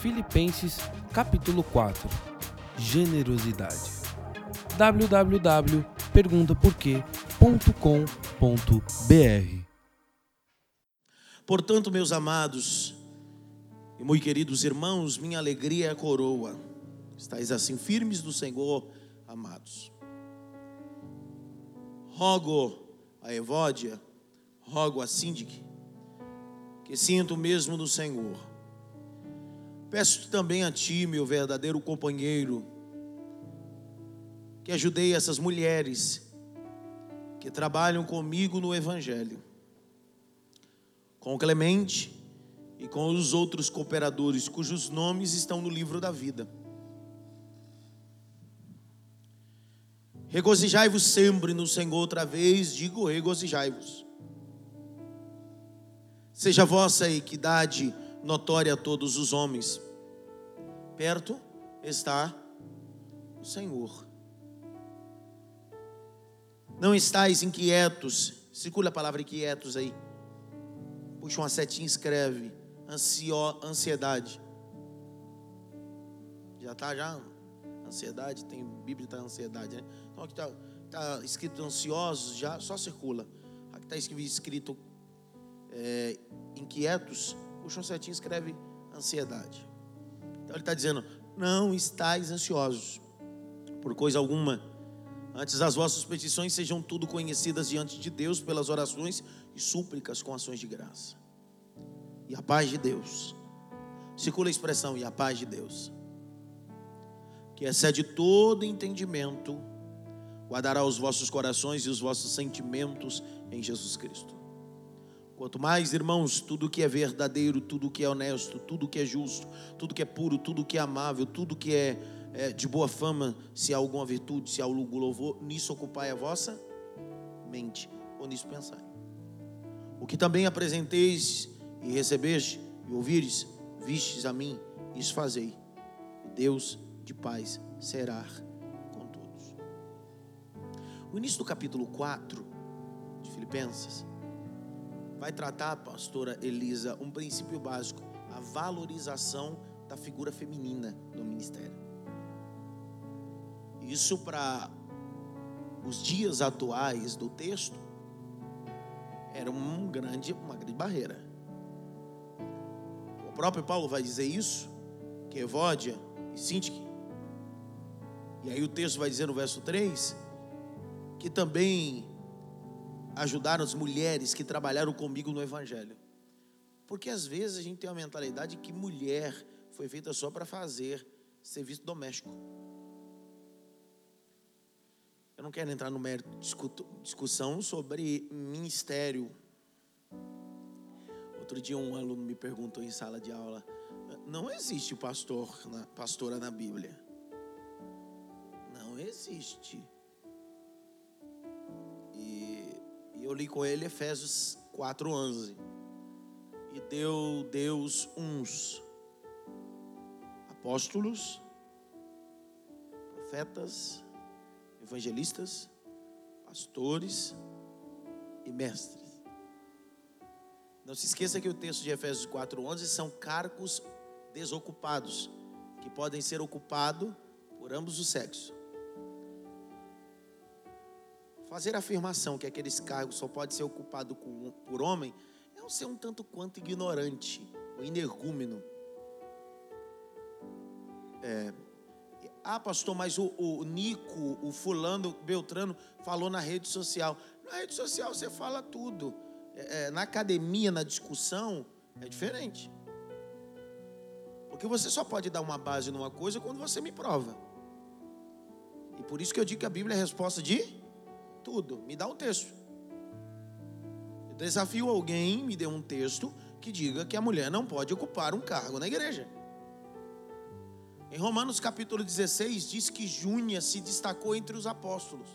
Filipenses capítulo 4 Generosidade www.perguntaporquê.com.br Portanto, meus amados e muito queridos irmãos, minha alegria é a coroa. Estais assim firmes do Senhor, amados. Rogo a Evódia, rogo a Síndic, que sinto mesmo no Senhor. Peço também a ti, meu verdadeiro companheiro, que ajudei essas mulheres que trabalham comigo no Evangelho, com Clemente e com os outros cooperadores cujos nomes estão no livro da vida. Regozijai-vos sempre no Senhor, outra vez digo: regozijai-vos. Seja vossa equidade notória a todos os homens. Perto está o Senhor. Não estáis inquietos. Circula a palavra inquietos aí. Puxa uma setinha, escreve. Ansio, ansiedade. Já está já? Ansiedade, tem Bíblia está ansiedade, né? Então aqui está tá escrito ansiosos, já só circula. Aqui está escrito é, inquietos. Puxa uma setinha, escreve ansiedade. Então ele está dizendo: não estáis ansiosos por coisa alguma Antes as vossas petições sejam tudo conhecidas diante de Deus pelas orações e súplicas com ações de graça. E a paz de Deus. Circula a expressão e a paz de Deus. Que excede todo entendimento, guardará os vossos corações e os vossos sentimentos em Jesus Cristo. Quanto mais, irmãos, tudo que é verdadeiro, tudo que é honesto, tudo que é justo, tudo que é puro, tudo que é amável, tudo que é é, de boa fama, se há alguma virtude, se há algum louvor, nisso ocupai a vossa mente, ou nisso pensai. O que também apresenteis e recebeste e ouvires, vistes a mim, isso fazei. Deus de paz será com todos. O início do capítulo 4 de Filipenses vai tratar, pastora Elisa, um princípio básico, a valorização da figura feminina no ministério. Isso para os dias atuais do texto era um grande, uma grande barreira. O próprio Paulo vai dizer isso, que Evódia e Sintique. E aí o texto vai dizer no verso 3 que também ajudaram as mulheres que trabalharam comigo no evangelho. Porque às vezes a gente tem uma mentalidade que mulher foi feita só para fazer serviço doméstico. Eu não quero entrar no mérito discussão sobre ministério. Outro dia um aluno me perguntou em sala de aula: não existe pastor, pastora na Bíblia? Não existe. Eu li com ele Efésios 4:11. E deu Deus uns apóstolos, profetas, evangelistas, pastores e mestres. Não se esqueça que o texto de Efésios 4:11 são cargos desocupados, que podem ser ocupados por ambos os sexos. Fazer a afirmação que aqueles cargos só podem ser ocupados por homem é um ser um tanto quanto ignorante, ou energúmeno. É, ah, pastor, mas o, o Nico, o fulano, Beltrano falou na rede social. Na rede social você fala tudo. É, é, na academia, na discussão, é diferente. Porque você só pode dar uma base numa coisa quando você me prova. E por isso que eu digo que a Bíblia é a resposta de tudo. Me dá um texto. Eu desafio alguém, me dê um texto que diga que a mulher não pode ocupar um cargo na igreja. Em Romanos capítulo 16 diz que Júnia se destacou entre os apóstolos.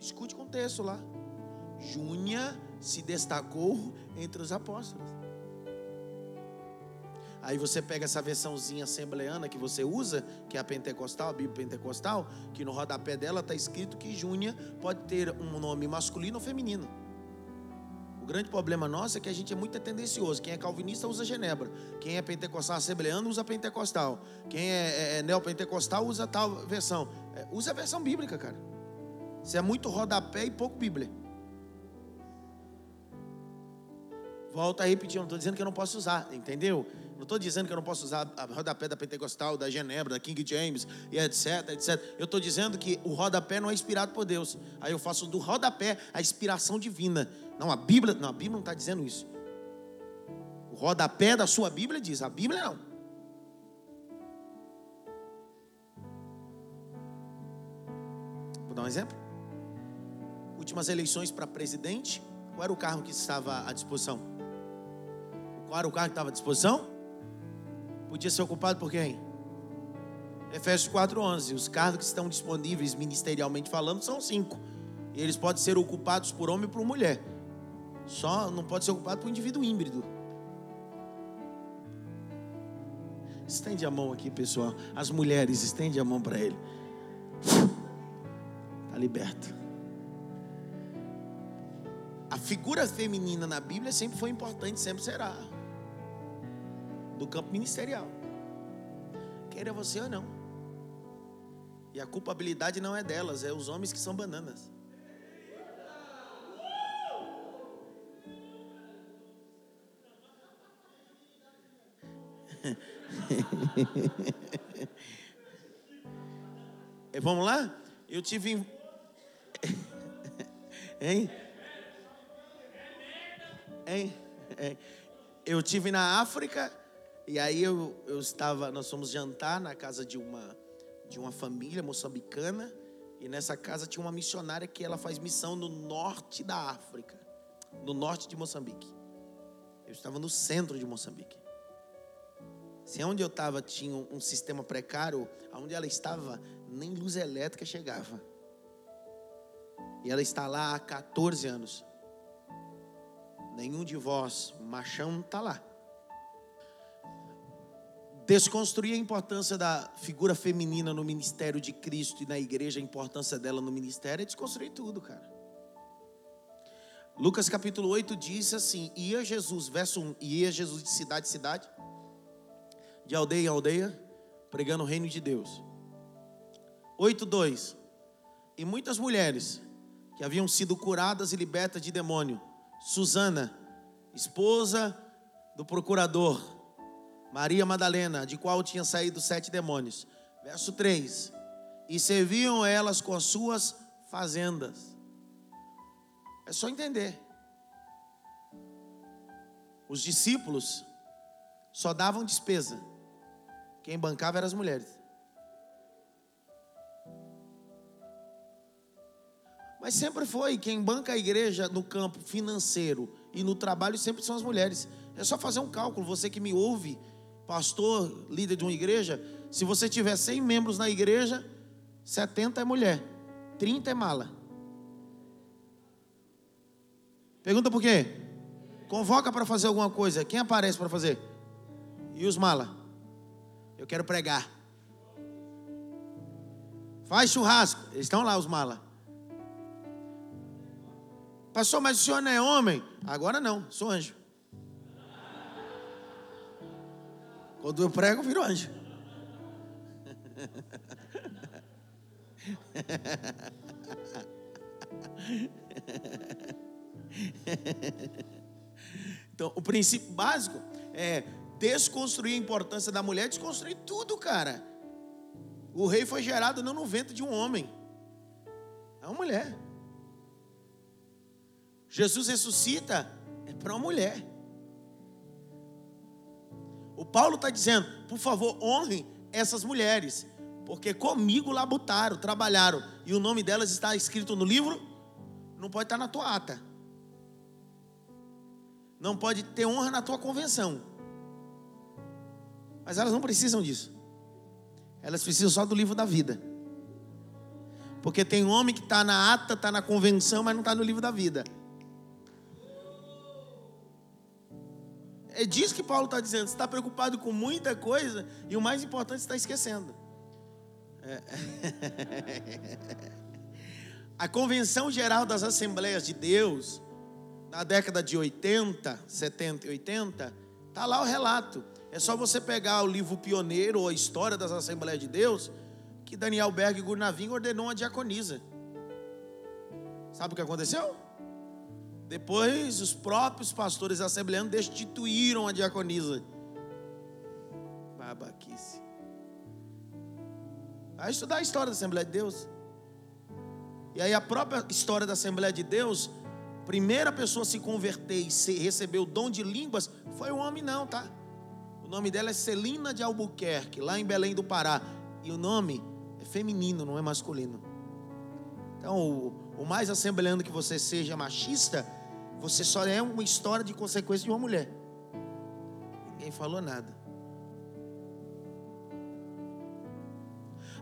Escute com o texto lá. Júnia se destacou entre os apóstolos. Aí você pega essa versãozinha assembleana que você usa, que é a pentecostal, a Bíblia pentecostal, que no rodapé dela está escrito que Júnia pode ter um nome masculino ou feminino. O grande problema nosso é que a gente é muito tendencioso. Quem é calvinista usa Genebra. Quem é pentecostal assembleano usa pentecostal. Quem é, é, é neopentecostal usa tal versão. É, usa a versão bíblica, cara. Você é muito rodapé e pouco Bíblia. Volta a repetir, não estou dizendo que eu não posso usar, entendeu? Não estou dizendo que eu não posso usar a rodapé da Pentecostal, da Genebra, da King James, e etc, etc. Eu estou dizendo que o rodapé não é inspirado por Deus. Aí eu faço do rodapé a inspiração divina. Não, a Bíblia, não, a Bíblia não está dizendo isso. O rodapé da sua Bíblia diz, a Bíblia não. Vou dar um exemplo. Últimas eleições para presidente, qual era o carro que estava à disposição? Qual era o carro que estava à disposição? Podia ser ocupado por quem? Efésios 4:11. Os cargos que estão disponíveis ministerialmente falando são cinco. E eles podem ser ocupados por homem e por mulher. Só não pode ser ocupado por um indivíduo híbrido. Estende a mão aqui, pessoal. As mulheres, estende a mão para ele. Está liberto. A figura feminina na Bíblia sempre foi importante, sempre será do campo ministerial. Queira você ou não. E a culpabilidade não é delas, é os homens que são bananas. Vamos lá? Eu tive. Hein? Hein? Eu tive na África e aí eu, eu estava, nós fomos jantar na casa de uma de uma família moçambicana e nessa casa tinha uma missionária que ela faz missão no norte da África, no norte de Moçambique. Eu estava no centro de Moçambique. Se onde eu estava tinha um, sistema precário, aonde ela estava nem luz elétrica chegava. E ela está lá há 14 anos. Nenhum de vós, machão, está lá. Desconstruir a importância da figura feminina no ministério de Cristo e na igreja, a importância dela no ministério, é desconstruir tudo, cara. Lucas capítulo 8 diz assim: Ia Jesus, verso 1, ia Jesus de cidade em cidade, de aldeia em aldeia, pregando o reino de Deus. 8, 2: E muitas mulheres que haviam sido curadas e libertas de demônio, Susana, esposa do procurador, Maria Madalena, de qual tinham saído sete demônios. Verso 3: E serviam elas com as suas fazendas. É só entender. Os discípulos só davam despesa. Quem bancava eram as mulheres. Mas sempre foi quem banca a igreja no campo financeiro e no trabalho sempre são as mulheres. É só fazer um cálculo, você que me ouve pastor, líder de uma igreja, se você tiver 100 membros na igreja, 70 é mulher, 30 é mala. Pergunta por quê? Convoca para fazer alguma coisa. Quem aparece para fazer? E os mala? Eu quero pregar. Faz churrasco. Eles estão lá, os mala. Pastor, mas o senhor não é homem? Agora não, sou anjo. Quando eu prego, viro anjo. Então, o princípio básico é desconstruir a importância da mulher, desconstruir tudo, cara. O rei foi gerado não no ventre de um homem, é uma mulher. Jesus ressuscita é para uma mulher. O Paulo está dizendo, por favor, honrem essas mulheres, porque comigo labutaram, trabalharam, e o nome delas está escrito no livro, não pode estar na tua ata, não pode ter honra na tua convenção, mas elas não precisam disso, elas precisam só do livro da vida, porque tem homem que está na ata, está na convenção, mas não está no livro da vida. É disso que Paulo está dizendo. Você está preocupado com muita coisa e o mais importante está esquecendo. É. A convenção geral das Assembleias de Deus na década de 80, 70 e 80, tá lá o relato. É só você pegar o livro Pioneiro ou a História das Assembleias de Deus, que Daniel Berg Gurnavim ordenou uma diaconisa. Sabe o que aconteceu? Depois, os próprios pastores assembleanos destituíram a diaconisa. Babaquice. Vai estudar a história da Assembleia de Deus. E aí, a própria história da Assembleia de Deus, primeira pessoa a se converter e receber o dom de línguas, foi o homem, não, tá? O nome dela é Celina de Albuquerque, lá em Belém do Pará. E o nome é feminino, não é masculino. Então, o mais assembleando que você seja machista, você só é uma história de consequência de uma mulher. Ninguém falou nada.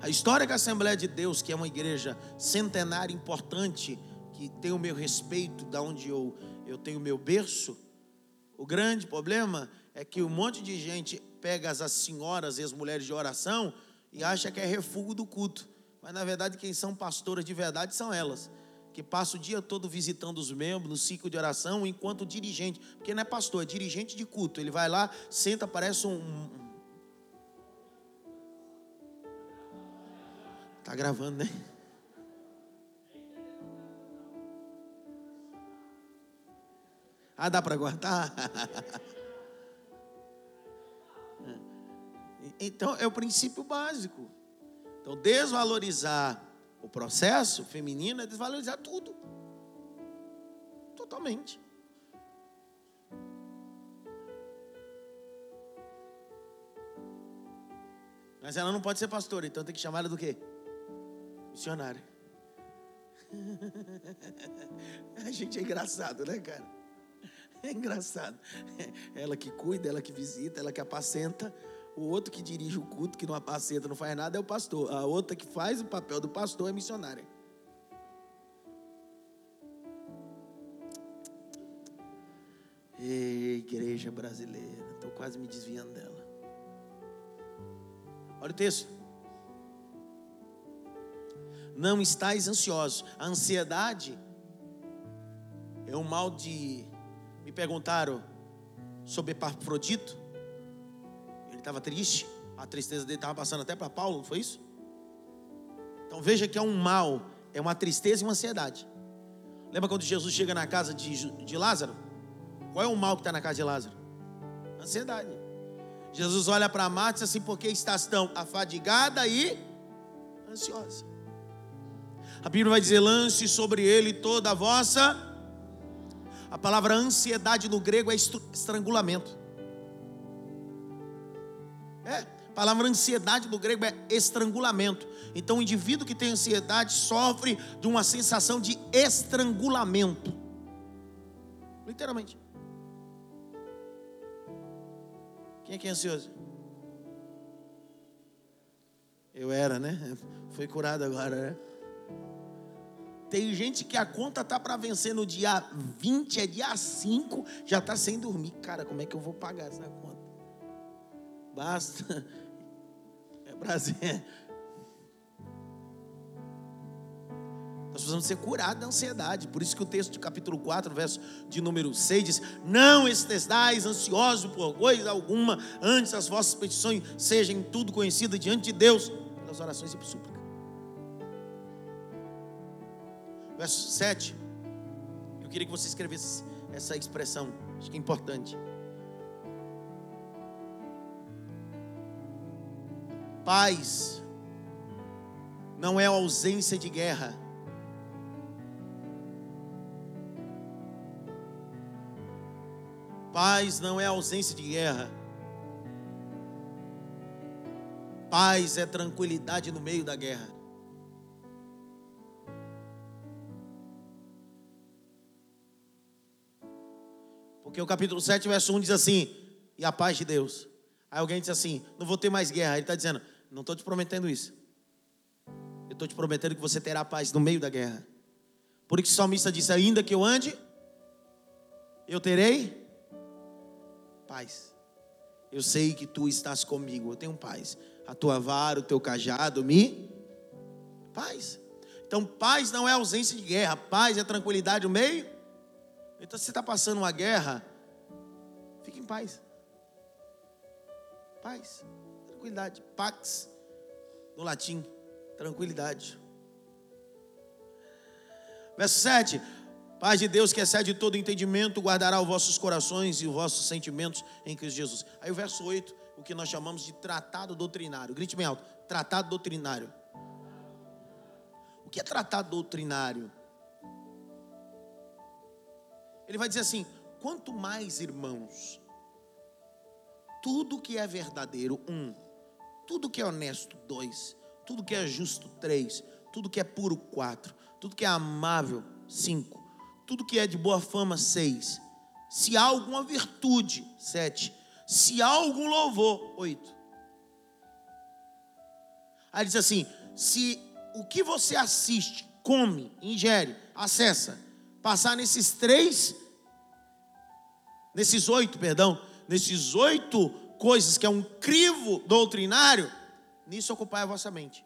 A história da Assembleia de Deus, que é uma igreja centenária importante, que tem o meu respeito, da onde eu, eu tenho o meu berço, o grande problema é que um monte de gente pega as senhoras e as mulheres de oração e acha que é refúgio do culto. Mas na verdade, quem são pastoras de verdade são elas que passa o dia todo visitando os membros no ciclo de oração, enquanto dirigente, porque não é pastor, é dirigente de culto. Ele vai lá, senta, parece um. Tá gravando, né? Ah, dá para guardar? Então, é o princípio básico. Então, desvalorizar o processo feminino é desvalorizar tudo. Totalmente. Mas ela não pode ser pastora, então tem que chamar ela do quê? Missionária. A gente é engraçado, né, cara? É engraçado. Ela que cuida, ela que visita, ela que apacenta. O outro que dirige o culto, que não apacenta, não faz nada, é o pastor. A outra que faz o papel do pastor é missionária. Ei, igreja brasileira, estou quase me desviando dela. Olha o texto. Não estáis ansiosos. A ansiedade é um mal de. Me perguntaram sobre Epafrodito estava triste, a tristeza dele estava passando até para Paulo, não foi isso? Então veja que é um mal, é uma tristeza e uma ansiedade. Lembra quando Jesus chega na casa de, de Lázaro? Qual é o mal que está na casa de Lázaro? Ansiedade. Jesus olha para Marta e diz assim: porque estás tão afadigada e ansiosa. A Bíblia vai dizer: lance sobre ele toda a vossa. A palavra ansiedade no grego é estrangulamento. A palavra ansiedade no grego é estrangulamento. Então o indivíduo que tem ansiedade sofre de uma sensação de estrangulamento. Literalmente. Quem é que é ansioso? Eu era, né? Foi curado agora, né? Tem gente que a conta tá para vencer no dia 20, é dia 5, já tá sem dormir. Cara, como é que eu vou pagar essa conta? basta. Prazer. Nós precisamos ser curados da ansiedade. Por isso que o texto de capítulo 4, verso de número 6 diz: Não estejais ansiosos por coisa alguma, antes as vossas petições sejam tudo conhecidas diante de Deus, pelas orações e por súplica. Verso 7. Eu queria que você escrevesse essa expressão, acho que é importante. Paz não é ausência de guerra. Paz não é ausência de guerra. Paz é tranquilidade no meio da guerra. Porque o capítulo 7, verso 1 diz assim: E a paz de Deus. Aí alguém diz assim: Não vou ter mais guerra. Ele está dizendo: não estou te prometendo isso. Eu estou te prometendo que você terá paz no meio da guerra. Por isso o salmista disse: Ainda que eu ande, eu terei paz. Eu sei que tu estás comigo, eu tenho paz. A tua vara, o teu cajado me paz. Então, paz não é ausência de guerra, paz é tranquilidade no meio Então, se você está passando uma guerra, fique em paz. Paz, tranquilidade. Pax, no latim, tranquilidade. Verso 7. Paz de Deus que excede todo entendimento, guardará os vossos corações e os vossos sentimentos em Cristo Jesus. Aí o verso 8, o que nós chamamos de tratado doutrinário. Grite bem alto. Tratado doutrinário. O que é tratado doutrinário? Ele vai dizer assim: quanto mais irmãos, tudo que é verdadeiro, um, tudo que é honesto, dois, tudo que é justo, três, tudo que é puro, quatro, tudo que é amável, cinco, tudo que é de boa fama, seis, se há alguma virtude, sete, se há algum louvor, oito. Aí diz assim: se o que você assiste, come, ingere, acessa, passar nesses três, nesses oito, perdão, nesses oito coisas que é um crivo doutrinário, nisso ocupar a vossa mente.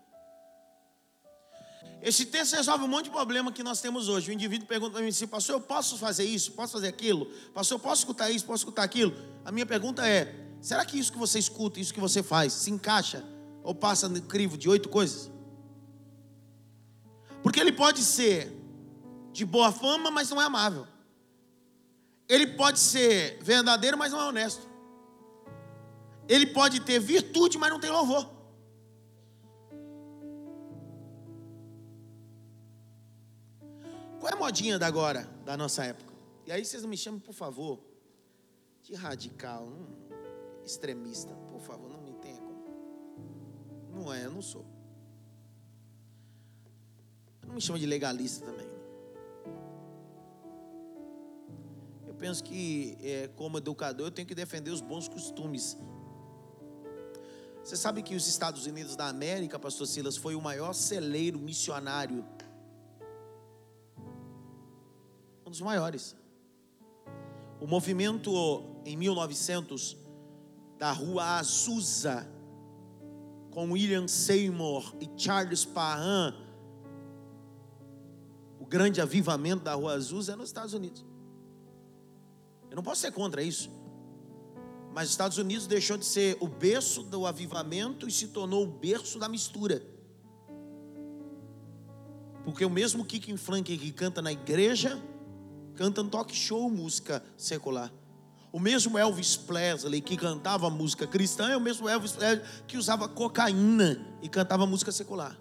Esse texto resolve um monte de problema que nós temos hoje. O indivíduo pergunta para mim assim, pastor, eu posso fazer isso? Posso fazer aquilo? Pastor, eu posso escutar isso? Posso escutar aquilo? A minha pergunta é, será que isso que você escuta, isso que você faz, se encaixa ou passa no crivo de oito coisas? Porque ele pode ser de boa fama, mas não é amável. Ele pode ser verdadeiro, mas não é honesto. Ele pode ter virtude, mas não tem louvor. Qual é a modinha da agora, da nossa época? E aí vocês não me chamem, por favor, de radical, hum, extremista. Por favor, não me tenha como. Não é, eu não sou. Não me chama de legalista também. Eu penso que, é, como educador, eu tenho que defender os bons costumes. Você sabe que os Estados Unidos da América, Pastor Silas, foi o maior celeiro missionário dos maiores. O movimento em 1900 da Rua Azusa, com William Seymour e Charles Parham, o grande avivamento da Rua Azusa é nos Estados Unidos. Eu não posso ser contra isso. Mas os Estados Unidos deixou de ser o berço do avivamento e se tornou o berço da mistura. Porque o mesmo Kiki Frank que canta na igreja, canta no talk show música secular. O mesmo Elvis Presley que cantava música cristã é o mesmo Elvis Presley que usava cocaína e cantava música secular.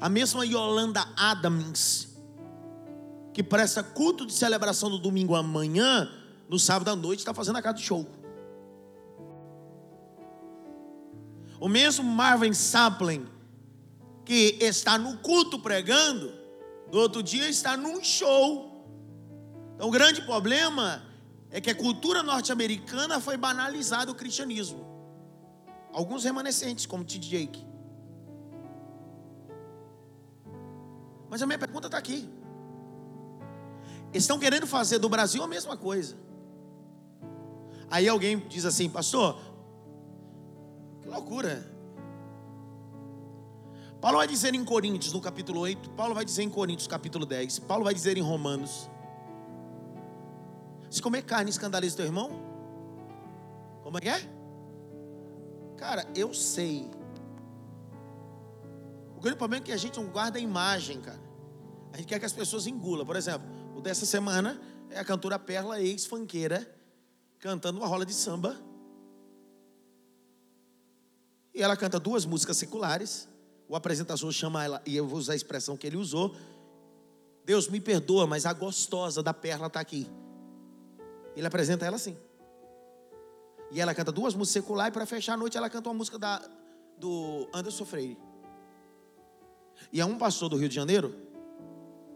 A mesma Yolanda Adams que presta culto de celebração no domingo amanhã, no sábado à noite está fazendo a casa de show. O mesmo Marvin Sampling que está no culto pregando, no outro dia está num show. Então, o grande problema é que a cultura norte-americana foi banalizada o cristianismo. Alguns remanescentes, como T. Jake. Mas a minha pergunta está aqui. Estão querendo fazer do Brasil a mesma coisa. Aí alguém diz assim, pastor, que loucura. Paulo vai dizer em Coríntios, no capítulo 8, Paulo vai dizer em Coríntios, capítulo 10, Paulo vai dizer em Romanos: Se comer carne escandaliza teu irmão? Como é que é? Cara, eu sei. O grande problema é que a gente não guarda a imagem, cara. A gente quer que as pessoas engulam. Por exemplo, o dessa semana é a cantora Perla, ex-fanqueira, cantando uma rola de samba. E ela canta duas músicas seculares o apresentador chama ela, e eu vou usar a expressão que ele usou: Deus me perdoa, mas a gostosa da perla está aqui. Ele apresenta ela assim. E ela canta duas músicas seculares, e para fechar a noite ela canta uma música da, do Anderson Freire. E é um pastor do Rio de Janeiro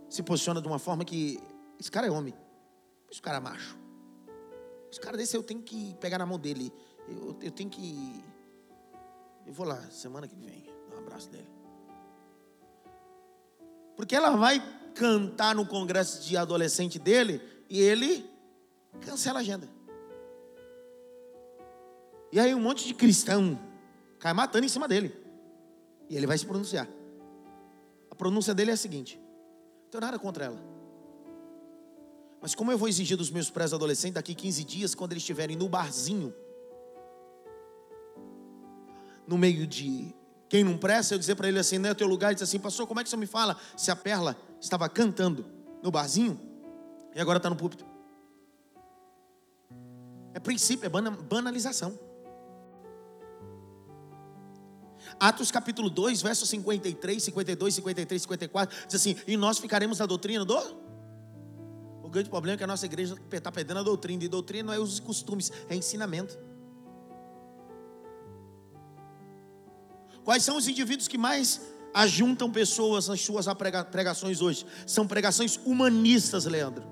se posiciona de uma forma que esse cara é homem, esse cara é macho. Esse cara desse eu tenho que pegar na mão dele. Eu, eu tenho que. Eu vou lá semana que vem abraço dele. Porque ela vai cantar no congresso de adolescente dele e ele cancela a agenda. E aí um monte de cristão cai matando em cima dele. E ele vai se pronunciar. A pronúncia dele é a seguinte: não tenho nada contra ela. Mas como eu vou exigir dos meus pré-adolescentes daqui 15 dias, quando eles estiverem no barzinho, no meio de quem não presta, eu dizer para ele assim, não é o teu lugar, e diz assim, pastor, como é que você me fala se a Perla estava cantando no barzinho e agora está no púlpito? É princípio, é banalização. Atos capítulo 2, versos 53, 52, 53, 54, diz assim: E nós ficaremos na doutrina do. O grande problema é que a nossa igreja está perdendo a doutrina, e doutrina não é os costumes, é ensinamento. Quais são os indivíduos que mais ajuntam pessoas nas suas pregações hoje? São pregações humanistas, Leandro.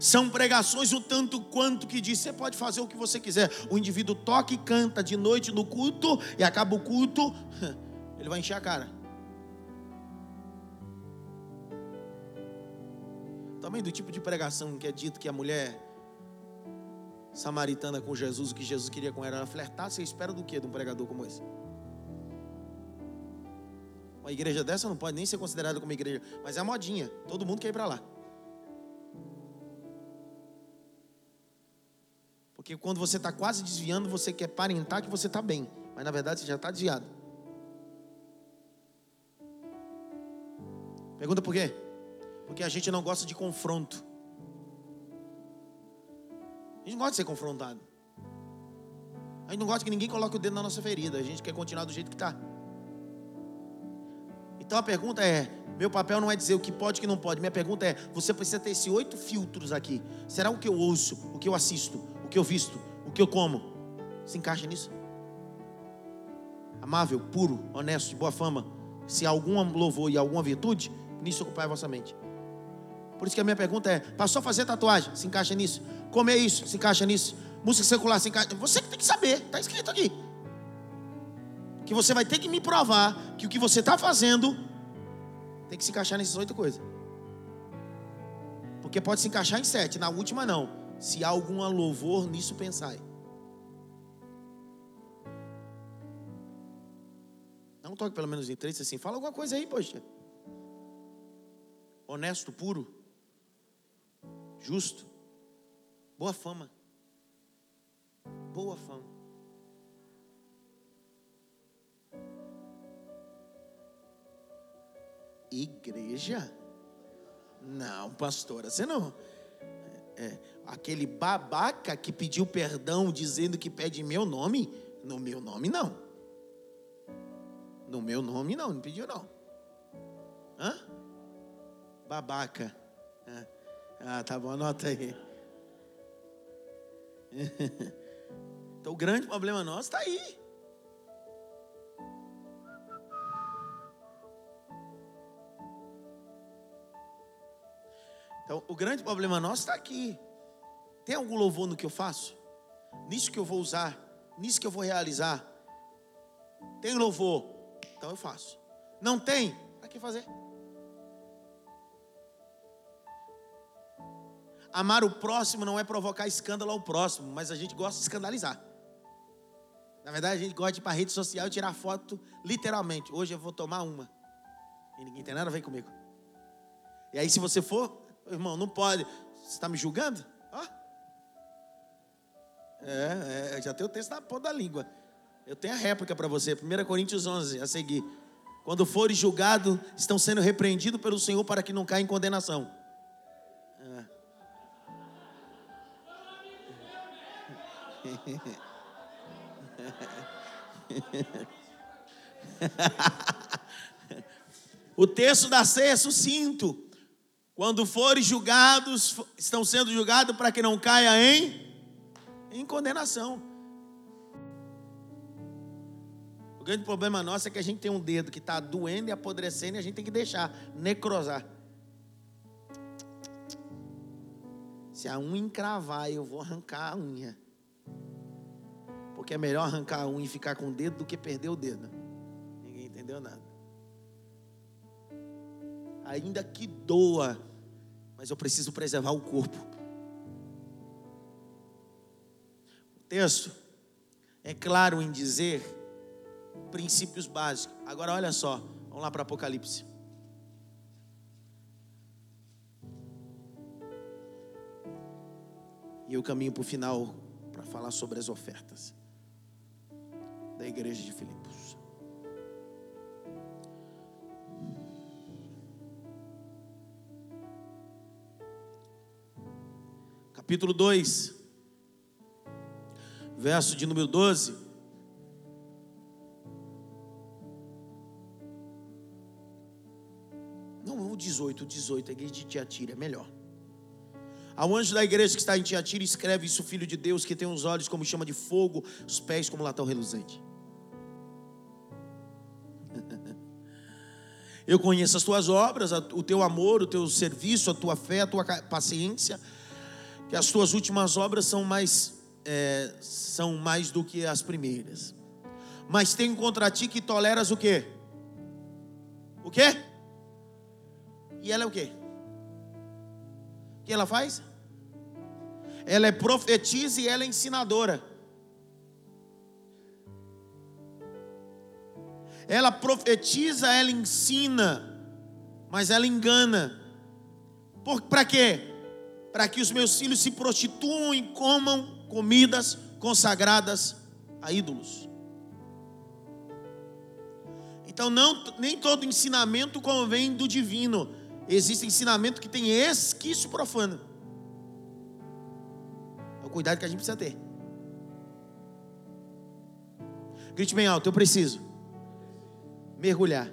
São pregações o tanto quanto que diz: você pode fazer o que você quiser. O indivíduo toca e canta de noite no culto e acaba o culto, ele vai encher a cara. Também do tipo de pregação que é dito que a mulher samaritana com Jesus, o que Jesus queria com ela era flertar, você espera do que de um pregador como esse? Uma igreja dessa não pode nem ser considerada como igreja, mas é a modinha, todo mundo quer ir para lá. Porque quando você está quase desviando, você quer parentar que você está bem. Mas na verdade você já está desviado. Pergunta por quê? Porque a gente não gosta de confronto. A gente não gosta de ser confrontado. A gente não gosta que ninguém coloque o dedo na nossa ferida. A gente quer continuar do jeito que está. Então a pergunta é: meu papel não é dizer o que pode e o que não pode. Minha pergunta é: você precisa ter esses oito filtros aqui. Será o que eu ouço, o que eu assisto, que eu visto, o que eu como, se encaixa nisso? Amável, puro, honesto, de boa fama. Se algum louvor e alguma virtude, nisso ocupar a vossa mente. Por isso que a minha pergunta é: passou a fazer tatuagem? Se encaixa nisso? Comer isso? Se encaixa nisso? Música secular? Se encaixa? Você que tem que saber, está escrito aqui. Que você vai ter que me provar que o que você está fazendo tem que se encaixar nessas oito coisas. Porque pode se encaixar em sete, na última não. Se há algum louvor, nisso pensai. Não toque pelo menos em três assim. Fala alguma coisa aí, poxa. Honesto, puro, justo, boa fama. Boa fama. Igreja? Não, pastora, você não. É, aquele babaca que pediu perdão dizendo que pede meu nome, no meu nome não. No meu nome não, não pediu não. Hã? Babaca. Ah, tá bom, anota aí. Então o grande problema nosso está aí. Então, o grande problema nosso está aqui. Tem algum louvor no que eu faço? Nisso que eu vou usar? Nisso que eu vou realizar? Tem louvor? Então eu faço. Não tem? Para que fazer? Amar o próximo não é provocar escândalo ao próximo, mas a gente gosta de escandalizar. Na verdade, a gente gosta de ir para a rede social e tirar foto, literalmente. Hoje eu vou tomar uma. E ninguém tem nada a ver comigo. E aí, se você for, irmão, não pode. Você está me julgando? É, é, já tem o texto na ponta da língua. Eu tenho a réplica para você, 1 Coríntios 11, a seguir. Quando forem julgados, estão sendo repreendidos pelo Senhor para que não caia em condenação. o texto da ceia é sucinto. Quando forem julgados, estão sendo julgados para que não caia em em condenação. O grande problema nosso é que a gente tem um dedo que está doendo e apodrecendo e a gente tem que deixar necrosar. Se a unha encravar, eu vou arrancar a unha. Porque é melhor arrancar unha e ficar com o dedo do que perder o dedo. Ninguém entendeu nada. Ainda que doa, mas eu preciso preservar o corpo. texto é claro em dizer princípios básicos. Agora olha só, Vamos lá para Apocalipse. E eu caminho para o final para falar sobre as ofertas da igreja de Filipos. Capítulo 2, verso de número 12. Não, o 18, o 18, a igreja de Tiatira é melhor. Ao anjo da igreja que está em Tiatira, escreve isso, filho de Deus, que tem os olhos como chama de fogo, os pés como latão reluzente. Eu conheço as tuas obras, o teu amor, o teu serviço, a tua fé, a tua paciência, que as tuas últimas obras são mais, é, são mais do que as primeiras. Mas tenho contra ti que toleras o quê? O quê? E ela é o quê? Que ela faz? Ela é profetisa e ela é ensinadora. Ela profetiza, ela ensina, mas ela engana. Para quê? Para que os meus filhos se prostituam e comam comidas consagradas a ídolos. Então, não, nem todo ensinamento convém do divino. Existe ensinamento que tem esquício profano. É o cuidado que a gente precisa ter. Grite bem alto, eu preciso mergulhar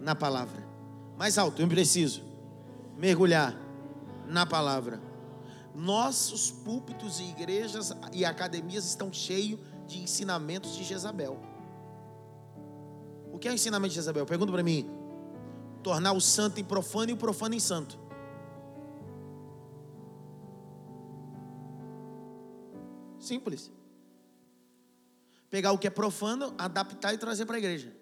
na palavra. Mais alto, eu preciso mergulhar na palavra. Nossos púlpitos e igrejas e academias estão cheios de ensinamentos de Jezabel. O que é o ensinamento de Jezabel? Pergunta para mim. Tornar o santo em profano e o profano em santo. Simples. Pegar o que é profano, adaptar e trazer para a igreja.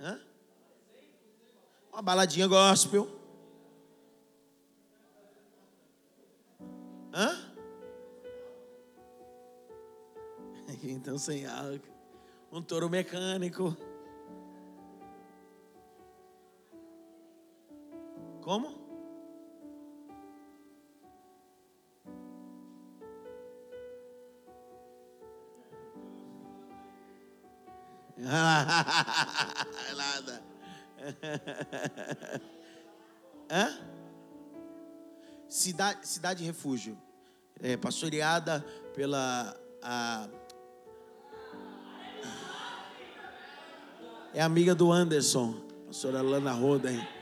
Hã? Uma baladinha gospel. Hã? Então sem álcool. Um touro mecânico. Como? Nada. Hã? Cidade, cidade refúgio. É, pastoreada pela. A, é amiga do Anderson, pastora Lana Roden.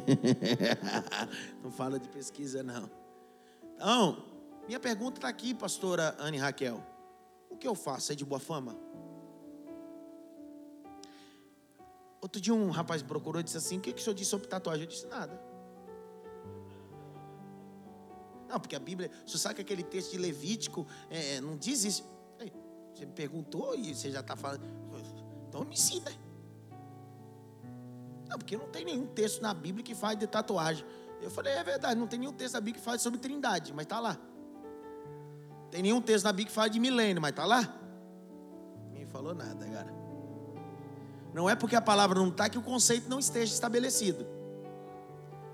não fala de pesquisa, não. Então, minha pergunta está aqui, pastora Anne Raquel. O que eu faço? É de boa fama? Outro dia um rapaz procurou e disse assim: O que, que o senhor disse sobre tatuagem? Eu disse: Nada. Não, porque a Bíblia, você sabe que aquele texto de Levítico é, não diz isso. Você me perguntou e você já está falando. Então me ensina. Não, porque não tem nenhum texto na Bíblia que fale de tatuagem. Eu falei, é verdade, não tem nenhum texto na Bíblia que fale sobre trindade, mas está lá. Tem nenhum texto na Bíblia que fale de milênio, mas está lá. Ninguém falou nada, cara. Não é porque a palavra não está que o conceito não esteja estabelecido.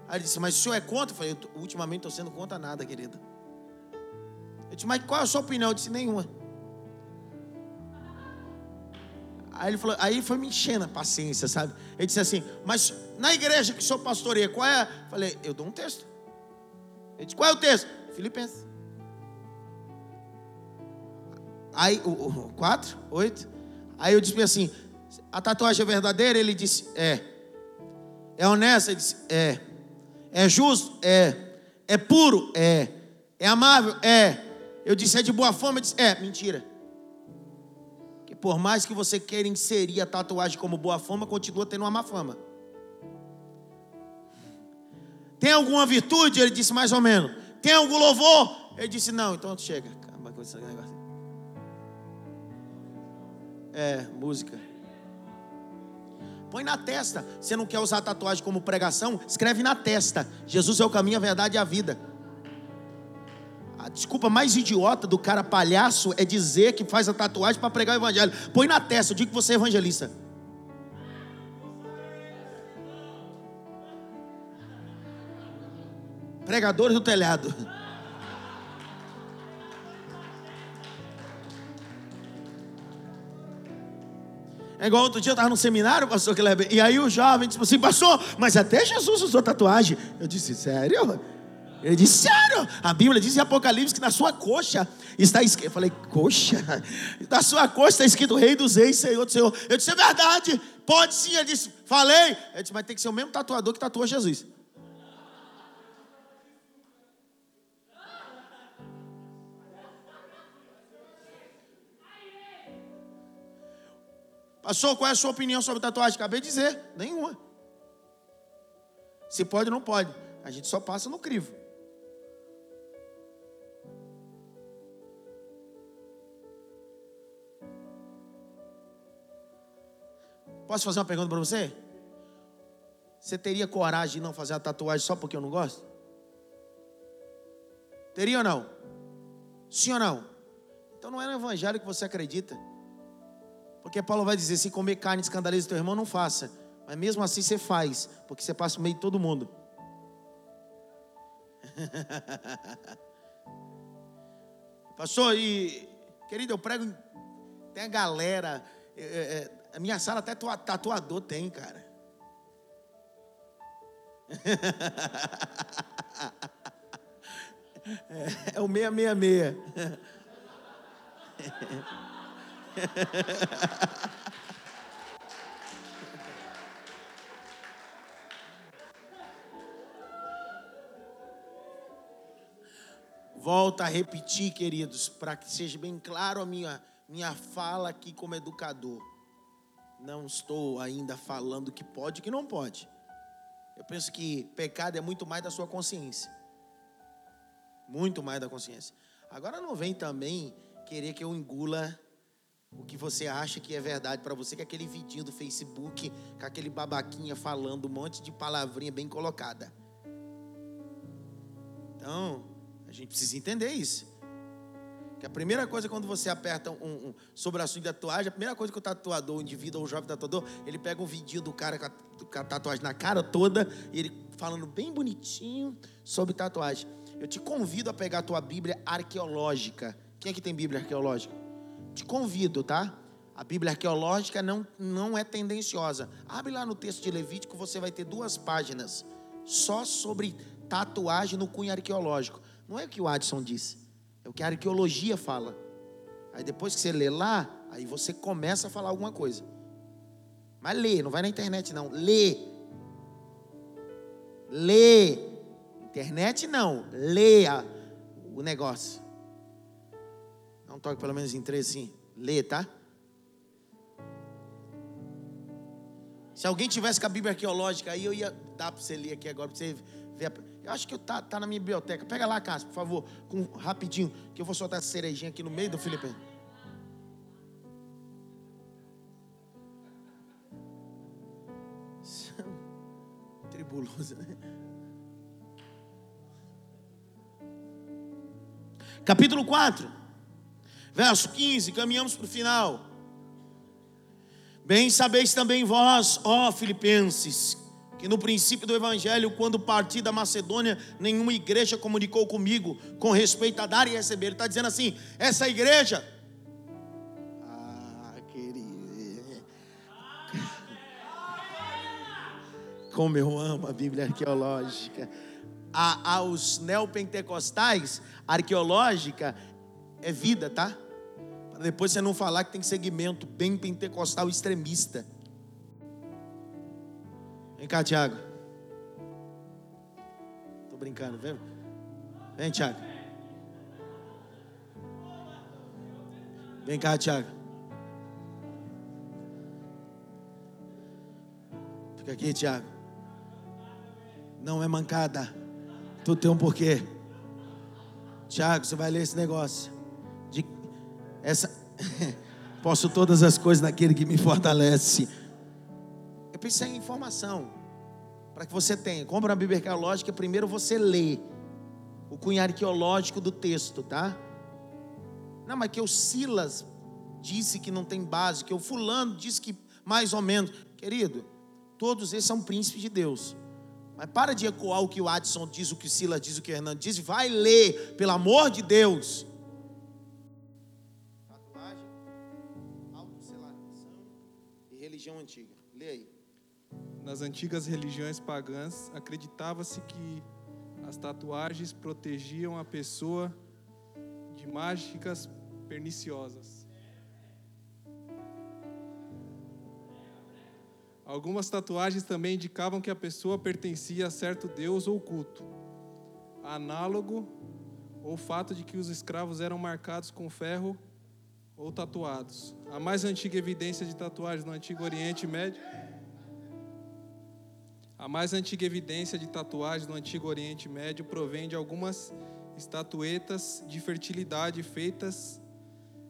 Aí ele disse, mas o senhor é contra? Eu falei, ultimamente estou sendo contra nada, querida. Eu disse, mas qual é a sua opinião? Eu disse, nenhuma. Aí ele falou, aí foi me enchendo a paciência, sabe? Ele disse assim, mas na igreja que o senhor pastoreia, qual é? Falei, eu dou um texto. Ele disse, qual é o texto? Filipenses. Aí, o, o, quatro, oito. Aí eu disse assim, a tatuagem é verdadeira? Ele disse, é. É honesta? Ele disse, é. É justo? É. É puro? É. É amável? É. Eu disse, é de boa forma? Ele disse, é. Mentira por mais que você queira inserir a tatuagem como boa fama, continua tendo uma má fama. Tem alguma virtude? Ele disse mais ou menos. Tem algum louvor? Ele disse não. Então chega. Acaba com esse negócio. É, música. Põe na testa. Você não quer usar tatuagem como pregação? Escreve na testa. Jesus é o caminho, a verdade e a vida. A desculpa mais idiota do cara palhaço é dizer que faz a tatuagem para pregar o evangelho. Põe na testa, eu digo que você é evangelista. Pregadores do telhado. É igual outro dia eu estava no seminário, pastor Kleber, e aí o jovem disse assim, pastor, mas até Jesus usou tatuagem. Eu disse, sério? Ele disse, sério? A Bíblia diz em Apocalipse que na sua coxa está escrito. Eu falei, coxa? Na sua coxa está escrito Rei dos Reis, Senhor do Senhor. Eu disse, é verdade, pode sim. Ele disse, falei. Eu disse, mas tem que ser o mesmo tatuador que tatua Jesus. Pastor, qual é a sua opinião sobre tatuagem? Acabei de dizer, nenhuma. Se pode ou não pode. A gente só passa no crivo. Posso fazer uma pergunta para você? Você teria coragem de não fazer a tatuagem só porque eu não gosto? Teria ou não? Sim ou não? Então não é no evangelho que você acredita. Porque Paulo vai dizer: se comer carne escandaliza teu irmão, não faça. Mas mesmo assim você faz, porque você passa no meio de todo mundo. Pastor, e querido, eu prego. Tem a galera. É, é, a minha sala até tatuador tem, cara. É, o 666. Volta a repetir, queridos, para que seja bem claro a minha, minha fala aqui como educador. Não estou ainda falando que pode e que não pode. Eu penso que pecado é muito mais da sua consciência. Muito mais da consciência. Agora não vem também querer que eu engula o que você acha que é verdade para você, que é aquele vidinho do Facebook, com aquele babaquinha falando um monte de palavrinha bem colocada. Então, a gente precisa entender isso. Que a primeira coisa quando você aperta um, um, sobre assunto de tatuagem, a primeira coisa que o tatuador, o indivíduo ou o jovem tatuador, ele pega um vidinho do cara com a, com a tatuagem na cara toda e ele falando bem bonitinho sobre tatuagem. Eu te convido a pegar a tua Bíblia arqueológica. Quem é que tem Bíblia arqueológica? Te convido, tá? A Bíblia arqueológica não, não é tendenciosa. Abre lá no texto de Levítico, você vai ter duas páginas só sobre tatuagem no cunho arqueológico. Não é o que o Adson disse, o que a arqueologia fala. Aí depois que você lê lá, aí você começa a falar alguma coisa. Mas lê, não vai na internet não. Lê. Lê. Internet não. Leia o negócio. Um toque pelo menos em três assim. Lê, tá? Se alguém tivesse com a Bíblia arqueológica aí, eu ia dar para você ler aqui agora, para você ver. Acho que tá, tá na minha biblioteca. Pega lá, Cássio, por favor, com, rapidinho, que eu vou soltar essa cerejinha aqui no meio do Felipe. Tribuloso, né? Capítulo 4. Verso 15, caminhamos para o final. Bem sabeis também vós, ó Filipenses, que no princípio do Evangelho, quando parti da Macedônia, nenhuma igreja comunicou comigo com respeito a dar e receber. Ele está dizendo assim: essa igreja. Ah, querido. Como eu amo a Bíblia arqueológica. A, aos neopentecostais, arqueológica é vida, tá? Para depois você não falar que tem segmento bem pentecostal extremista. Vem cá, Tiago. Tô brincando, vem. Vem, Tiago. Vem cá, Tiago. Fica aqui, Tiago. Não é mancada. Tu tem um porquê. Tiago, você vai ler esse negócio. Essa posso todas as coisas naquele que me fortalece. Depois isso é informação. Para que você tenha. Compra uma Bíblia arqueológica, primeiro você lê o cunho arqueológico do texto, tá? Não, mas que o Silas disse que não tem base, que o fulano disse que mais ou menos. Querido, todos esses são príncipes de Deus. Mas para de ecoar o que o Adson diz, o que o Silas diz, o que o Hernando diz, vai ler, pelo amor de Deus. Tatuagem, autosselação e religião antiga. Lê aí. Nas antigas religiões pagãs, acreditava-se que as tatuagens protegiam a pessoa de mágicas perniciosas. Algumas tatuagens também indicavam que a pessoa pertencia a certo deus ou culto, análogo ao fato de que os escravos eram marcados com ferro ou tatuados. A mais antiga evidência de tatuagens no Antigo Oriente Médio. A mais antiga evidência de tatuagens no Antigo Oriente Médio provém de algumas estatuetas de fertilidade feitas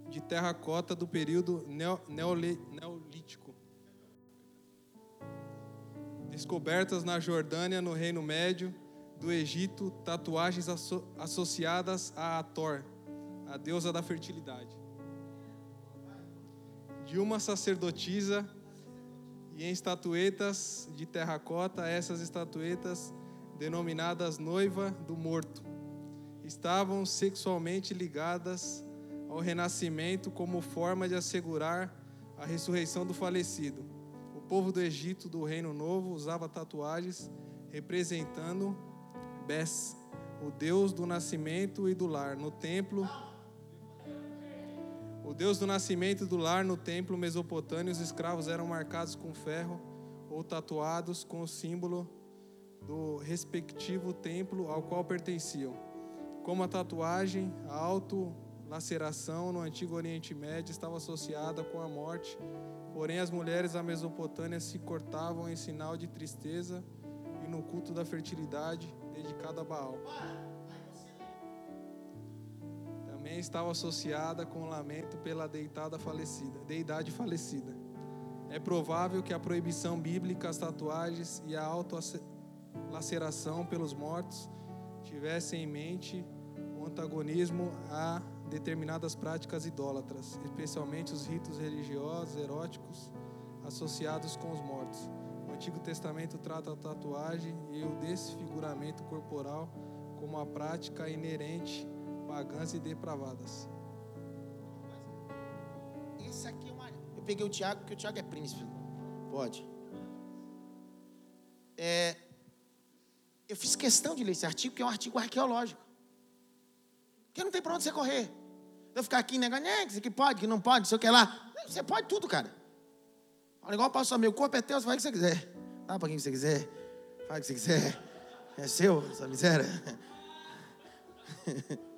de terracota do período neolítico. Descobertas na Jordânia, no Reino Médio, do Egito, tatuagens asso associadas a Ator, a deusa da fertilidade. De uma sacerdotisa e em estatuetas de terracota, essas estatuetas denominadas noiva do morto estavam sexualmente ligadas ao renascimento como forma de assegurar a ressurreição do falecido. O povo do Egito do Reino Novo usava tatuagens representando Bes, o deus do nascimento e do lar. No templo, o deus do nascimento do lar no templo mesopotâmio, os escravos eram marcados com ferro ou tatuados com o símbolo do respectivo templo ao qual pertenciam. Como a tatuagem, a autolaceração no Antigo Oriente Médio estava associada com a morte, porém as mulheres da Mesopotâmia se cortavam em sinal de tristeza e no culto da fertilidade dedicado a Baal. Também estava associada com lamento pela deitada falecida, deidade falecida. É provável que a proibição bíblica às tatuagens e a autolaceração pelos mortos tivessem em mente o antagonismo a determinadas práticas idólatras, especialmente os ritos religiosos eróticos associados com os mortos. O Antigo Testamento trata a tatuagem e o desfiguramento corporal como a prática inerente pagãs e depravadas. Esse aqui é uma. Eu peguei o Tiago, porque o Tiago é príncipe. Pode. É, eu fiz questão de ler esse artigo, que é um artigo arqueológico. Porque não tem para onde você correr. Eu ficar aqui negando, é, isso aqui pode, que não pode, não sei o que lá. Você pode tudo, cara. Olha, igual o pastor meu, corpo é teu, você faz o que você quiser. Dá para quem você quiser, faz o que você quiser. É seu, essa miséria.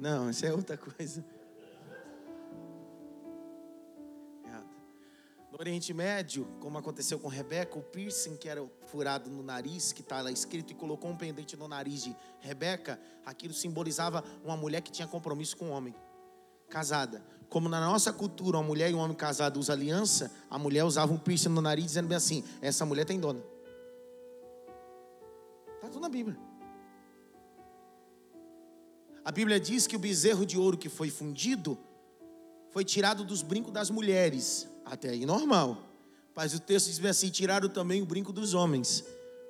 Não, isso é outra coisa. No Oriente Médio, como aconteceu com Rebeca, o piercing que era furado no nariz, que está lá escrito, e colocou um pendente no nariz de Rebeca, aquilo simbolizava uma mulher que tinha compromisso com um homem, casada. Como na nossa cultura, uma mulher e um homem casado usam aliança, a mulher usava um piercing no nariz, dizendo bem assim: essa mulher tem dona. Está tudo na Bíblia. A Bíblia diz que o bezerro de ouro que foi fundido foi tirado dos brincos das mulheres até aí normal. Mas o texto diz assim: tiraram também o brinco dos homens,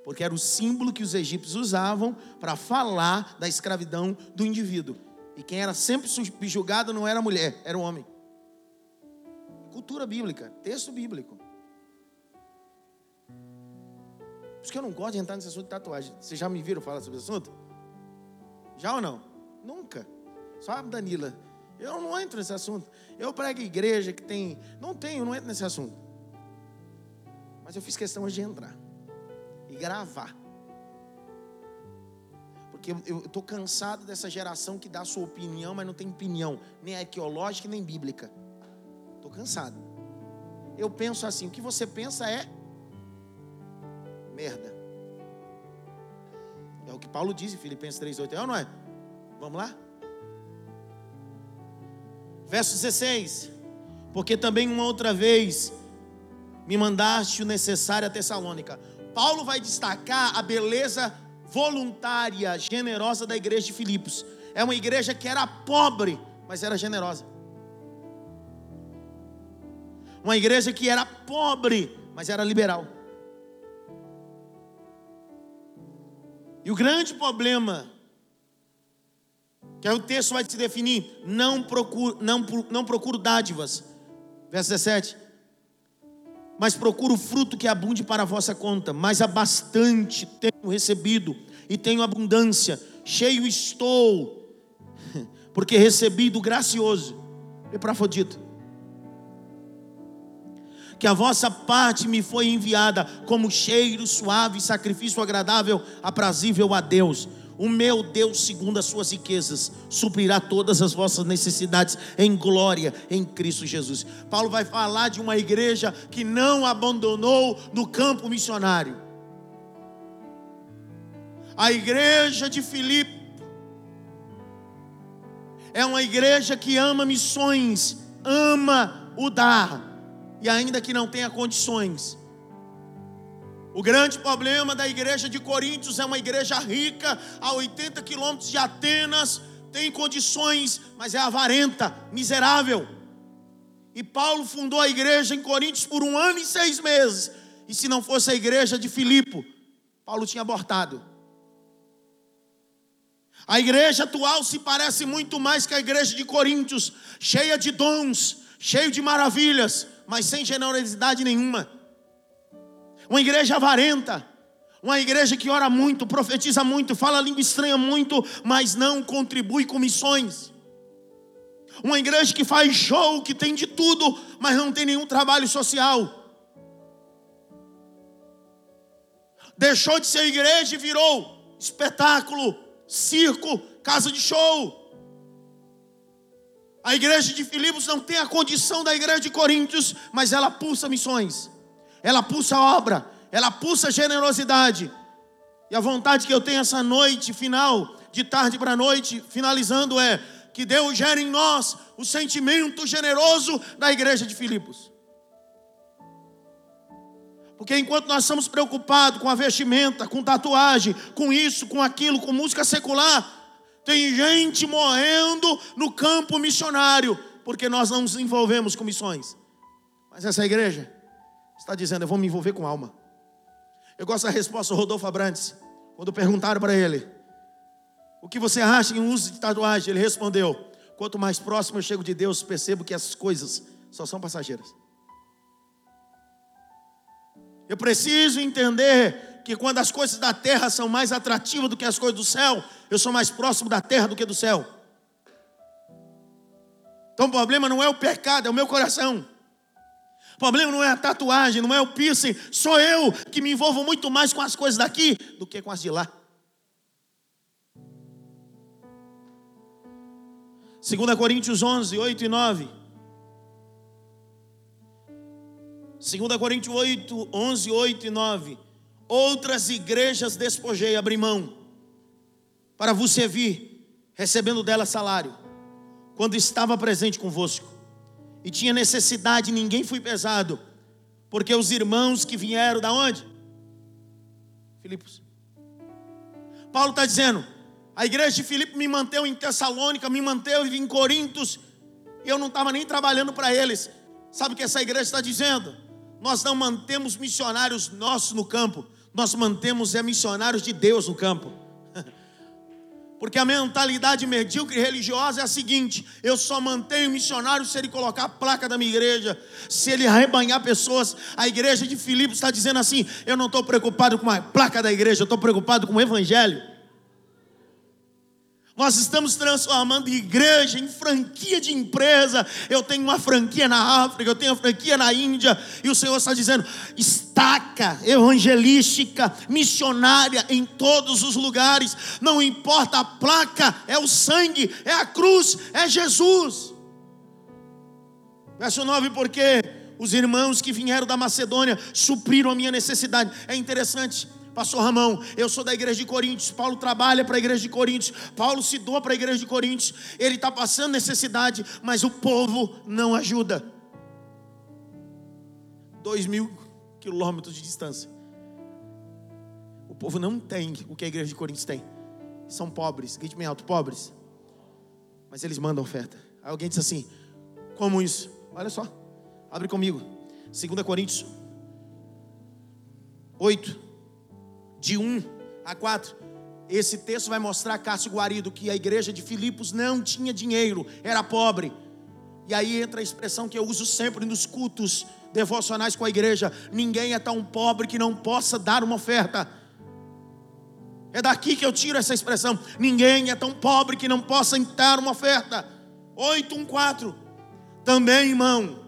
porque era o símbolo que os egípcios usavam para falar da escravidão do indivíduo. E quem era sempre subjugado não era a mulher, era o homem. Cultura bíblica, texto bíblico. Por isso que eu não gosto de entrar nesse assunto de tatuagem. Vocês já me viram falar sobre esse assunto? Já ou não? Nunca. A Danila. Eu não entro nesse assunto. Eu prego igreja que tem. Não tenho, não entro nesse assunto. Mas eu fiz questão de entrar e gravar. Porque eu estou cansado dessa geração que dá sua opinião, mas não tem opinião, nem arqueológica nem bíblica. Estou cansado. Eu penso assim: o que você pensa é merda. É o que Paulo diz em Filipenses 3,8. É ou não é? Vamos lá? Verso 16: Porque também uma outra vez me mandaste o necessário a Tessalônica. Paulo vai destacar a beleza voluntária, generosa da igreja de Filipos. É uma igreja que era pobre, mas era generosa. Uma igreja que era pobre, mas era liberal. E o grande problema, que aí o texto vai se definir, não procuro, não, não procuro dádivas. Verso 17. Mas procuro fruto que abunde para a vossa conta, mas há bastante tenho recebido e tenho abundância, cheio estou, porque recebi do gracioso, Epafrodito que a vossa parte me foi enviada como cheiro suave, sacrifício agradável, aprazível a Deus. O meu Deus, segundo as suas riquezas, suprirá todas as vossas necessidades em glória em Cristo Jesus. Paulo vai falar de uma igreja que não abandonou no campo missionário. A igreja de Filipe é uma igreja que ama missões, ama o dar e ainda que não tenha condições. O grande problema da igreja de Coríntios é uma igreja rica, a 80 quilômetros de Atenas, tem condições, mas é avarenta, miserável. E Paulo fundou a igreja em Coríntios por um ano e seis meses. E se não fosse a igreja de Filipe, Paulo tinha abortado. A igreja atual se parece muito mais que a igreja de Coríntios, cheia de dons, cheia de maravilhas, mas sem generosidade nenhuma. Uma igreja avarenta, uma igreja que ora muito, profetiza muito, fala língua estranha muito, mas não contribui com missões. Uma igreja que faz show, que tem de tudo, mas não tem nenhum trabalho social. Deixou de ser igreja e virou espetáculo, circo, casa de show. A igreja de Filipos não tem a condição da igreja de Coríntios, mas ela pulsa missões, ela pulsa obra, ela pulsa generosidade. E a vontade que eu tenho essa noite final, de tarde para noite, finalizando, é que Deus gere em nós o sentimento generoso da igreja de Filipos. Porque enquanto nós estamos preocupados com a vestimenta, com tatuagem, com isso, com aquilo, com música secular, tem gente morrendo no campo missionário, porque nós não nos envolvemos com missões. Mas essa igreja está dizendo: Eu vou me envolver com alma. Eu gosto da resposta do Rodolfo Abrantes, quando perguntaram para ele: O que você acha em uso de tatuagem? Ele respondeu: Quanto mais próximo eu chego de Deus, percebo que essas coisas só são passageiras. Eu preciso entender que quando as coisas da terra são mais atrativas do que as coisas do céu, eu sou mais próximo da terra do que do céu. Então o problema não é o pecado, é o meu coração. Problema não é a tatuagem, não é o piercing, sou eu que me envolvo muito mais com as coisas daqui do que com as de lá. 2 Coríntios 11, 8 e 9. 2 Coríntios 8, 11, 8 e 9 outras igrejas despojei, abri mão, para vos servir, recebendo dela salário, quando estava presente convosco, e tinha necessidade, ninguém foi pesado, porque os irmãos que vieram da onde? Filipos. Paulo está dizendo, a igreja de Filipe me manteve em Tessalônica, me manteve em Corintos, e eu não estava nem trabalhando para eles. Sabe o que essa igreja está dizendo? Nós não mantemos missionários nossos no campo, nós mantemos é missionários de Deus no campo. Porque a mentalidade medíocre religiosa é a seguinte: eu só mantenho missionário se ele colocar a placa da minha igreja, se ele arrebanhar pessoas. A igreja de Filipos está dizendo assim: eu não estou preocupado com a placa da igreja, eu estou preocupado com o evangelho. Nós estamos transformando igreja em franquia de empresa. Eu tenho uma franquia na África, eu tenho uma franquia na Índia, e o Senhor está dizendo: estaca evangelística, missionária em todos os lugares. Não importa a placa, é o sangue, é a cruz, é Jesus. Verso 9, porque os irmãos que vieram da Macedônia supriram a minha necessidade. É interessante Pastor Ramão, eu sou da igreja de Coríntios. Paulo trabalha para a igreja de Coríntios. Paulo se doa para a igreja de Coríntios. Ele está passando necessidade, mas o povo não ajuda. dois mil quilômetros de distância. O povo não tem o que a igreja de Coríntios tem. São pobres, grite bem alto, pobres. Mas eles mandam oferta. Aí alguém diz assim: Como isso? Olha só, abre comigo. 2 Coríntios 8, de 1 a 4. Esse texto vai mostrar, Cássio Guarido, que a igreja de Filipos não tinha dinheiro, era pobre. E aí entra a expressão que eu uso sempre nos cultos devocionais com a igreja: ninguém é tão pobre que não possa dar uma oferta. É daqui que eu tiro essa expressão: ninguém é tão pobre que não possa dar uma oferta. 814. Também, irmão,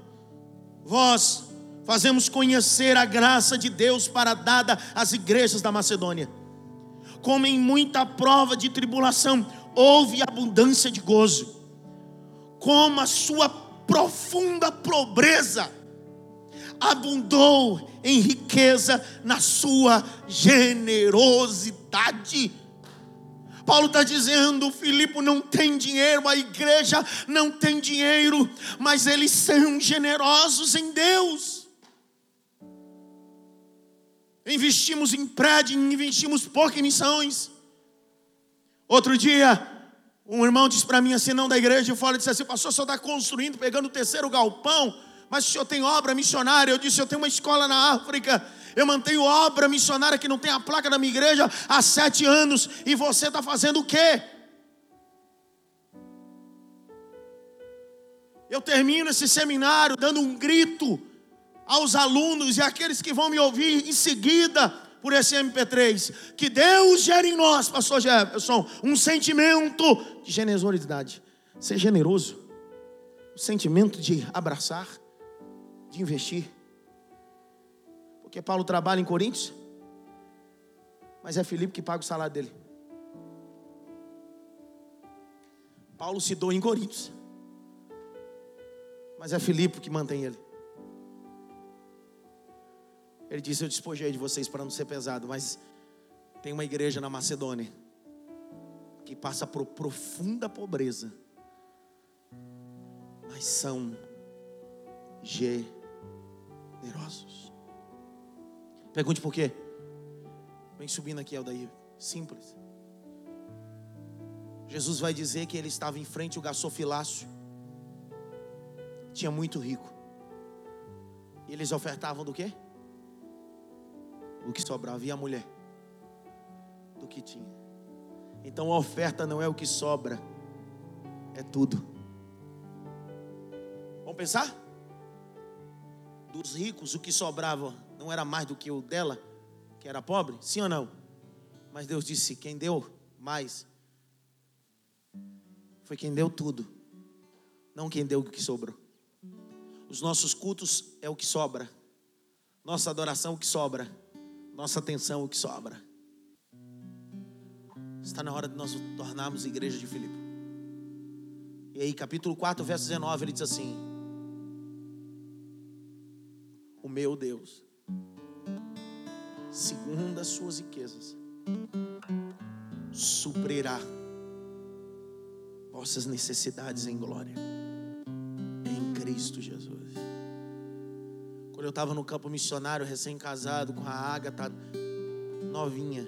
vós fazemos conhecer a graça de Deus para dada às igrejas da Macedônia. Como em muita prova de tribulação, houve abundância de gozo. Como a sua profunda pobreza abundou em riqueza na sua generosidade. Paulo está dizendo: Filipe não tem dinheiro, a igreja não tem dinheiro, mas eles são generosos em Deus. Investimos em prédio, investimos pouco em missões. Outro dia, um irmão disse para mim assim, não da igreja, eu falo, disse assim, pastor, só está construindo, pegando o terceiro galpão, mas o senhor tem obra missionária. Eu disse, eu tenho uma escola na África, eu mantenho obra missionária que não tem a placa da minha igreja há sete anos, e você está fazendo o quê? Eu termino esse seminário dando um grito aos alunos e àqueles que vão me ouvir em seguida por esse MP3. Que Deus gere em nós, Pastor Jefferson, um sentimento de generosidade. Ser generoso, o sentimento de abraçar, de investir. Porque Paulo trabalha em Coríntios, mas é Filipe que paga o salário dele. Paulo se doa em Coríntios, mas é Filipe que mantém ele. Ele disse: Eu despojei de vocês para não ser pesado, mas tem uma igreja na Macedônia que passa por profunda pobreza, mas são generosos. Pergunte por quê? Vem subindo aqui, Aldair. Simples. Jesus vai dizer que ele estava em frente ao gasofilácio. Tinha muito rico. E eles ofertavam do quê? O que sobrava. E a mulher? Do que tinha. Então a oferta não é o que sobra, é tudo. Vamos pensar? Dos ricos, o que sobrava não era mais do que o dela, que era pobre? Sim ou não? Mas Deus disse: quem deu mais foi quem deu tudo, não quem deu o que sobrou. Os nossos cultos é o que sobra, nossa adoração é o que sobra nossa atenção o que sobra. Está na hora de nós tornarmos igreja de Filipe. E aí, capítulo 4, verso 19, ele diz assim: O meu Deus, segundo as suas riquezas, suprirá vossas necessidades em glória, em Cristo Jesus. Quando eu estava no campo missionário, recém-casado, com a Ágata novinha,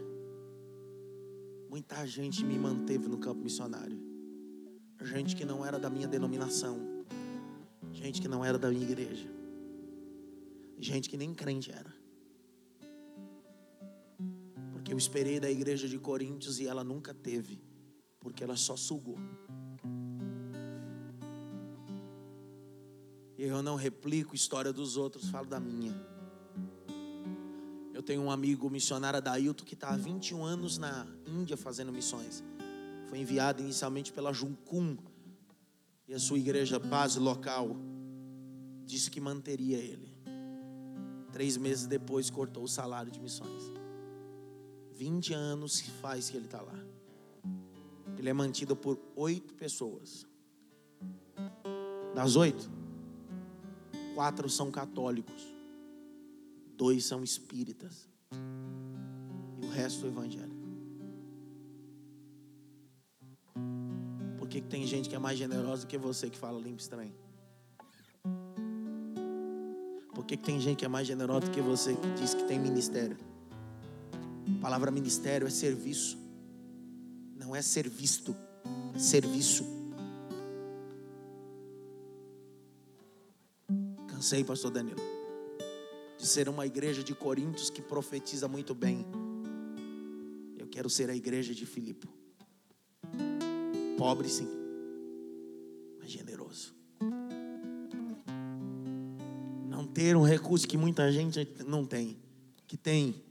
muita gente me manteve no campo missionário. Gente que não era da minha denominação, gente que não era da minha igreja, gente que nem crente era. Porque eu esperei da igreja de Coríntios e ela nunca teve, porque ela só sugou. Eu não replico história dos outros, falo da minha. Eu tenho um amigo missionário Adailton que está há 21 anos na Índia fazendo missões. Foi enviado inicialmente pela Juncum e a sua igreja base local disse que manteria ele. Três meses depois cortou o salário de missões. 20 anos faz que ele está lá. Ele é mantido por oito pessoas. Das oito, quatro são católicos, dois são espíritas e o resto é evangélico. Por que tem gente que é mais generosa que você que fala limpo estranho? Por que, tem gente que é mais generosa que você que diz que tem ministério? A palavra ministério é serviço. Não é ser visto, é serviço. Cansei, pastor Danilo, de ser uma igreja de Coríntios que profetiza muito bem. Eu quero ser a igreja de Filipe. Pobre sim, mas generoso. Não ter um recurso que muita gente não tem, que tem,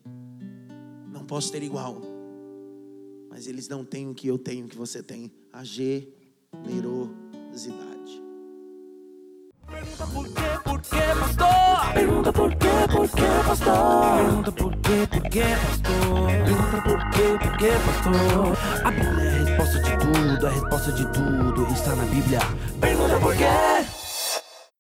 não posso ter igual, mas eles não têm o que eu tenho, o que você tem, a generosidade. Pergunta por quê, quê, pastor? Pergunta por quê, por quê, pastor? Pergunta por quê, por quê, pastor? Pergunta por quê, por quê, pastor? A Bíblia é a resposta de tudo, a resposta de tudo está na Bíblia. Pergunta por quê?